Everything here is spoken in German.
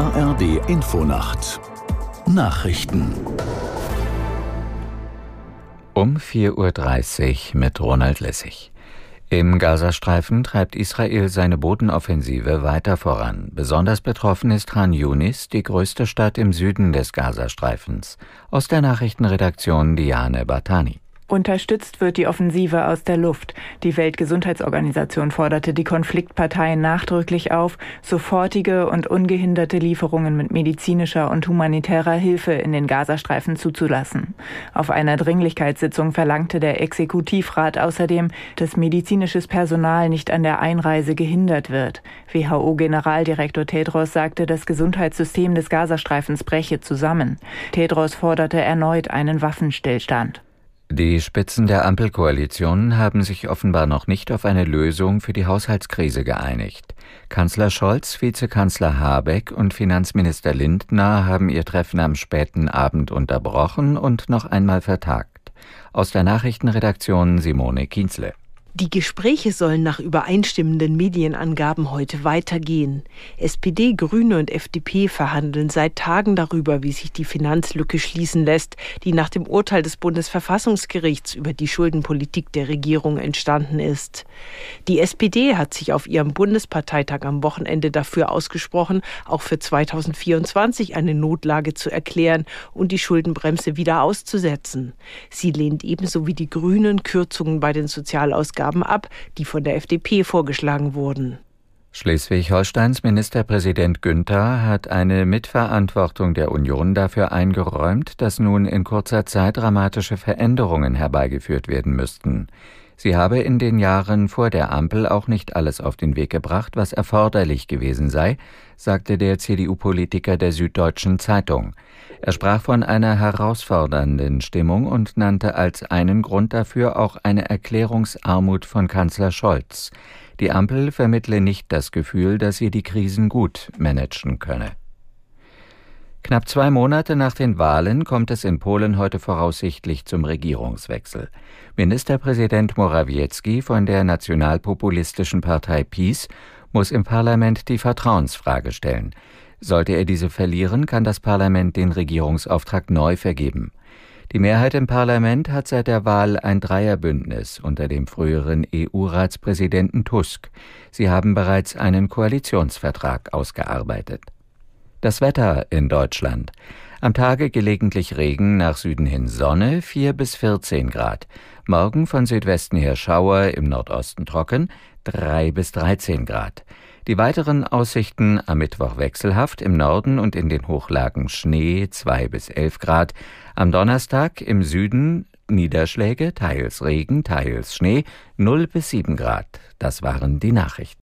ARD Infonacht Nachrichten um 4.30 Uhr mit Ronald Lessig. Im Gazastreifen treibt Israel seine Bodenoffensive weiter voran. Besonders betroffen ist Khan Yunis, die größte Stadt im Süden des Gazastreifens. Aus der Nachrichtenredaktion Diane Batani. Unterstützt wird die Offensive aus der Luft. Die Weltgesundheitsorganisation forderte die Konfliktparteien nachdrücklich auf, sofortige und ungehinderte Lieferungen mit medizinischer und humanitärer Hilfe in den Gazastreifen zuzulassen. Auf einer Dringlichkeitssitzung verlangte der Exekutivrat außerdem, dass medizinisches Personal nicht an der Einreise gehindert wird. WHO-Generaldirektor Tedros sagte, das Gesundheitssystem des Gazastreifens breche zusammen. Tedros forderte erneut einen Waffenstillstand. Die Spitzen der Ampelkoalition haben sich offenbar noch nicht auf eine Lösung für die Haushaltskrise geeinigt. Kanzler Scholz, Vizekanzler Habeck und Finanzminister Lindner haben ihr Treffen am späten Abend unterbrochen und noch einmal vertagt. Aus der Nachrichtenredaktion Simone Kienzle. Die Gespräche sollen nach übereinstimmenden Medienangaben heute weitergehen. SPD, Grüne und FDP verhandeln seit Tagen darüber, wie sich die Finanzlücke schließen lässt, die nach dem Urteil des Bundesverfassungsgerichts über die Schuldenpolitik der Regierung entstanden ist. Die SPD hat sich auf ihrem Bundesparteitag am Wochenende dafür ausgesprochen, auch für 2024 eine Notlage zu erklären und die Schuldenbremse wieder auszusetzen. Sie lehnt ebenso wie die Grünen Kürzungen bei den Sozialausgaben Ausgaben ab, die von der FDP vorgeschlagen wurden. Schleswig-Holsteins Ministerpräsident Günther hat eine Mitverantwortung der Union dafür eingeräumt, dass nun in kurzer Zeit dramatische Veränderungen herbeigeführt werden müssten. Sie habe in den Jahren vor der Ampel auch nicht alles auf den Weg gebracht, was erforderlich gewesen sei, sagte der CDU-Politiker der Süddeutschen Zeitung. Er sprach von einer herausfordernden Stimmung und nannte als einen Grund dafür auch eine Erklärungsarmut von Kanzler Scholz. Die Ampel vermittle nicht das Gefühl, dass sie die Krisen gut managen könne. Knapp zwei Monate nach den Wahlen kommt es in Polen heute voraussichtlich zum Regierungswechsel. Ministerpräsident Morawiecki von der nationalpopulistischen Partei PiS muss im Parlament die Vertrauensfrage stellen. Sollte er diese verlieren, kann das Parlament den Regierungsauftrag neu vergeben. Die Mehrheit im Parlament hat seit der Wahl ein Dreierbündnis unter dem früheren EU-Ratspräsidenten Tusk. Sie haben bereits einen Koalitionsvertrag ausgearbeitet. Das Wetter in Deutschland. Am Tage gelegentlich Regen, nach Süden hin Sonne, 4 bis 14 Grad. Morgen von Südwesten her Schauer, im Nordosten trocken, 3 bis 13 Grad. Die weiteren Aussichten am Mittwoch wechselhaft, im Norden und in den Hochlagen Schnee 2 bis 11 Grad. Am Donnerstag im Süden Niederschläge, teils Regen, teils Schnee 0 bis 7 Grad. Das waren die Nachrichten.